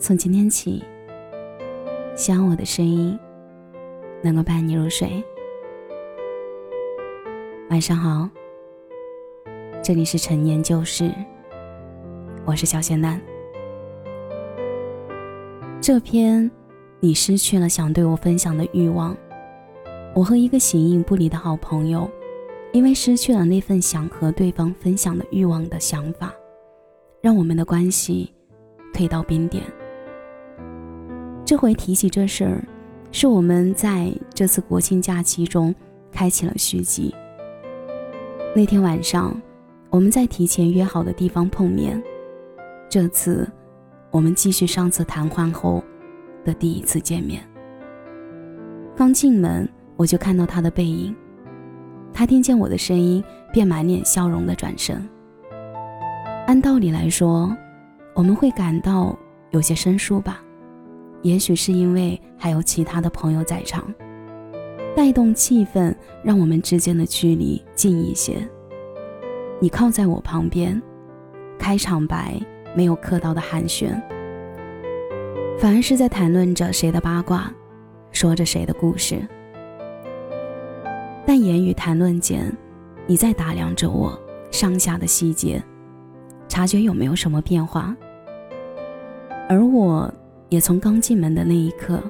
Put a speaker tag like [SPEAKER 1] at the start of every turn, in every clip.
[SPEAKER 1] 从今天起，希望我的声音能够伴你入睡。晚上好，这里是陈年旧事，我是小仙丹。这篇你失去了想对我分享的欲望，我和一个形影不离的好朋友，因为失去了那份想和对方分享的欲望的想法，让我们的关系退到冰点。这回提起这事儿，是我们在这次国庆假期中开启了续集。那天晚上，我们在提前约好的地方碰面。这次，我们继续上次谈话后的第一次见面。刚进门，我就看到他的背影。他听见我的声音，便满脸笑容的转身。按道理来说，我们会感到有些生疏吧。也许是因为还有其他的朋友在场，带动气氛，让我们之间的距离近一些。你靠在我旁边，开场白没有客套的寒暄，反而是在谈论着谁的八卦，说着谁的故事。但言语谈论间，你在打量着我上下的细节，察觉有没有什么变化，而我。也从刚进门的那一刻，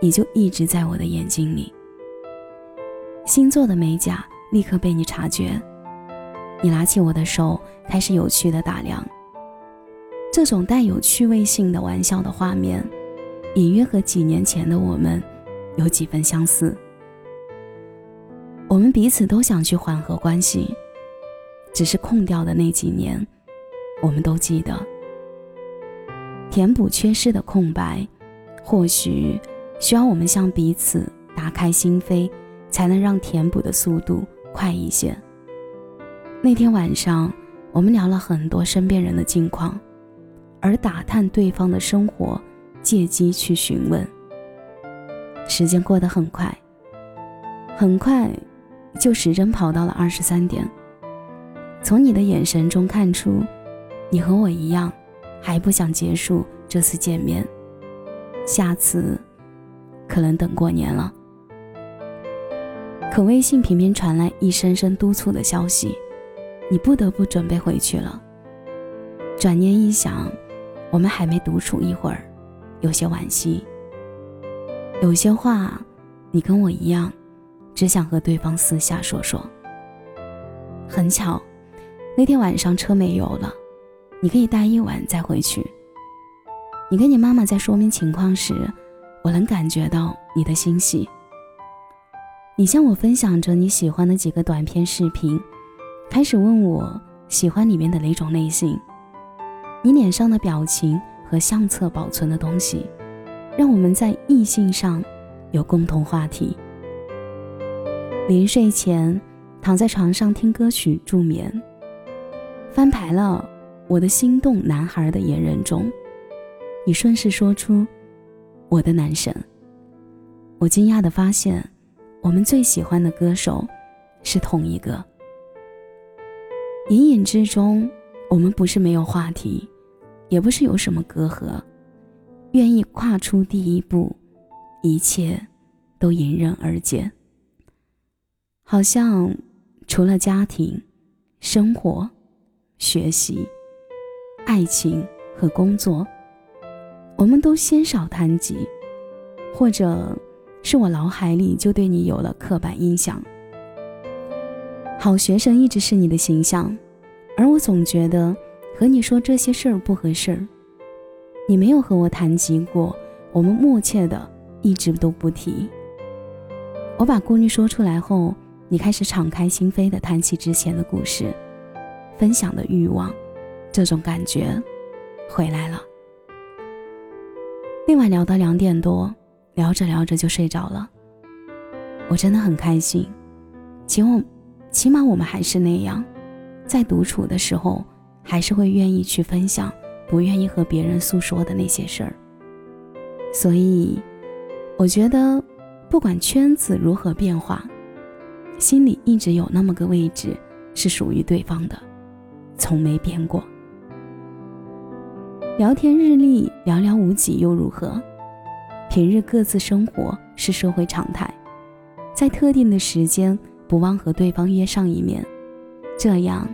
[SPEAKER 1] 你就一直在我的眼睛里。新做的美甲立刻被你察觉，你拿起我的手，开始有趣的打量。这种带有趣味性的玩笑的画面，隐约和几年前的我们有几分相似。我们彼此都想去缓和关系，只是空掉的那几年，我们都记得。填补缺失的空白，或许需要我们向彼此打开心扉，才能让填补的速度快一些。那天晚上，我们聊了很多身边人的近况，而打探对方的生活，借机去询问。时间过得很快，很快就时针跑到了二十三点。从你的眼神中看出，你和我一样。还不想结束这次见面，下次可能等过年了。可微信频频传来一声声督促的消息，你不得不准备回去了。转念一想，我们还没独处一会儿，有些惋惜。有些话，你跟我一样，只想和对方私下说说。很巧，那天晚上车没油了。你可以待一晚再回去。你跟你妈妈在说明情况时，我能感觉到你的欣喜。你向我分享着你喜欢的几个短片视频，开始问我喜欢里面的哪种类型。你脸上的表情和相册保存的东西，让我们在异性上有共同话题。临睡前躺在床上听歌曲助眠，翻牌了。我的心动男孩的言人中，你顺势说出“我的男神”。我惊讶的发现，我们最喜欢的歌手是同一个。隐隐之中，我们不是没有话题，也不是有什么隔阂，愿意跨出第一步，一切都迎刃而解。好像除了家庭、生活、学习。爱情和工作，我们都鲜少谈及，或者是我脑海里就对你有了刻板印象。好学生一直是你的形象，而我总觉得和你说这些事儿不合适。你没有和我谈及过，我们默契的一直都不提。我把顾虑说出来后，你开始敞开心扉的谈起之前的故事，分享的欲望。这种感觉回来了。另外聊到两点多，聊着聊着就睡着了。我真的很开心，起我起码我们还是那样，在独处的时候，还是会愿意去分享不愿意和别人诉说的那些事儿。所以，我觉得不管圈子如何变化，心里一直有那么个位置是属于对方的，从没变过。聊天日历寥寥无几又如何？平日各自生活是社会常态，在特定的时间不忘和对方约上一面，这样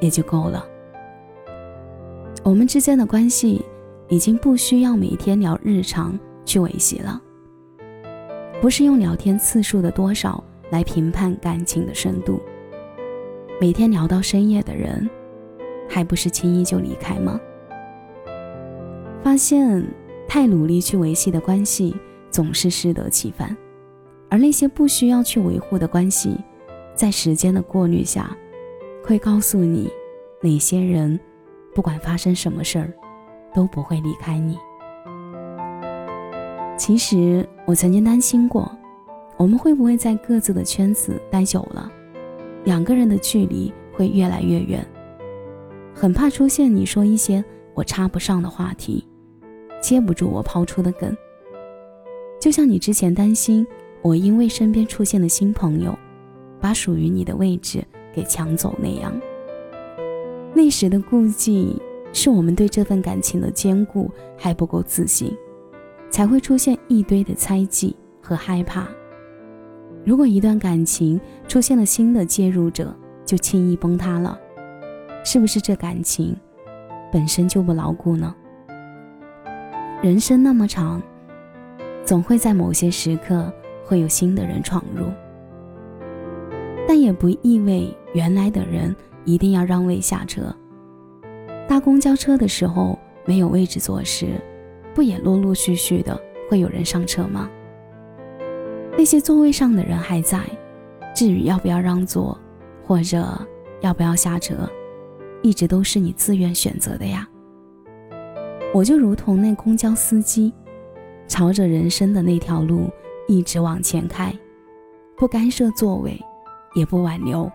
[SPEAKER 1] 也就够了。我们之间的关系已经不需要每天聊日常去维系了，不是用聊天次数的多少来评判感情的深度。每天聊到深夜的人，还不是轻易就离开吗？发现太努力去维系的关系，总是适得其反；而那些不需要去维护的关系，在时间的过滤下，会告诉你哪些人，不管发生什么事儿，都不会离开你。其实我曾经担心过，我们会不会在各自的圈子待久了？两个人的距离会越来越远，很怕出现你说一些我插不上的话题，接不住我抛出的梗。就像你之前担心我因为身边出现的新朋友，把属于你的位置给抢走那样。那时的顾忌是我们对这份感情的坚固还不够自信，才会出现一堆的猜忌和害怕。如果一段感情出现了新的介入者，就轻易崩塌了，是不是这感情本身就不牢固呢？人生那么长，总会在某些时刻会有新的人闯入，但也不意味原来的人一定要让位下车。搭公交车的时候没有位置坐时，不也陆陆续续的会有人上车吗？那些座位上的人还在，至于要不要让座，或者要不要下车，一直都是你自愿选择的呀。我就如同那公交司机，朝着人生的那条路一直往前开，不干涉座位，也不挽留。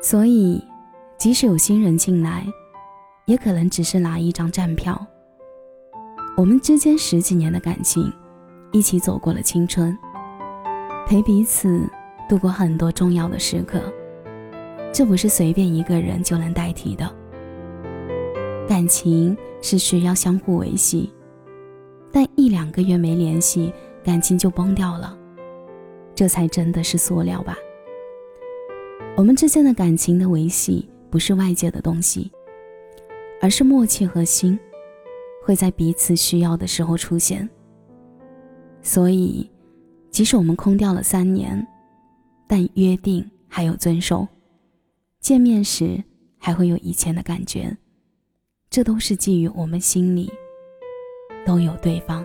[SPEAKER 1] 所以，即使有新人进来，也可能只是拿一张站票。我们之间十几年的感情，一起走过了青春。陪彼此度过很多重要的时刻，这不是随便一个人就能代替的。感情是需要相互维系，但一两个月没联系，感情就崩掉了，这才真的是塑料吧。我们之间的感情的维系，不是外界的东西，而是默契和心，会在彼此需要的时候出现。所以。即使我们空掉了三年，但约定还有遵守，见面时还会有以前的感觉，这都是基于我们心里都有对方。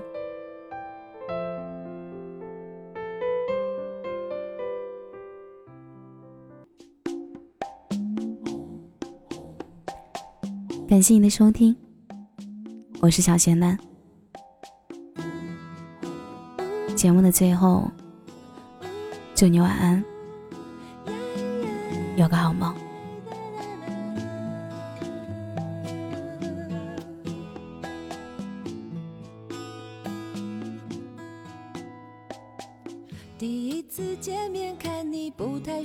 [SPEAKER 1] 感谢你的收听，我是小贤男。节目的最后，祝你晚安，有个好梦。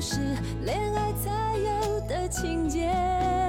[SPEAKER 2] 是恋爱才有的情节。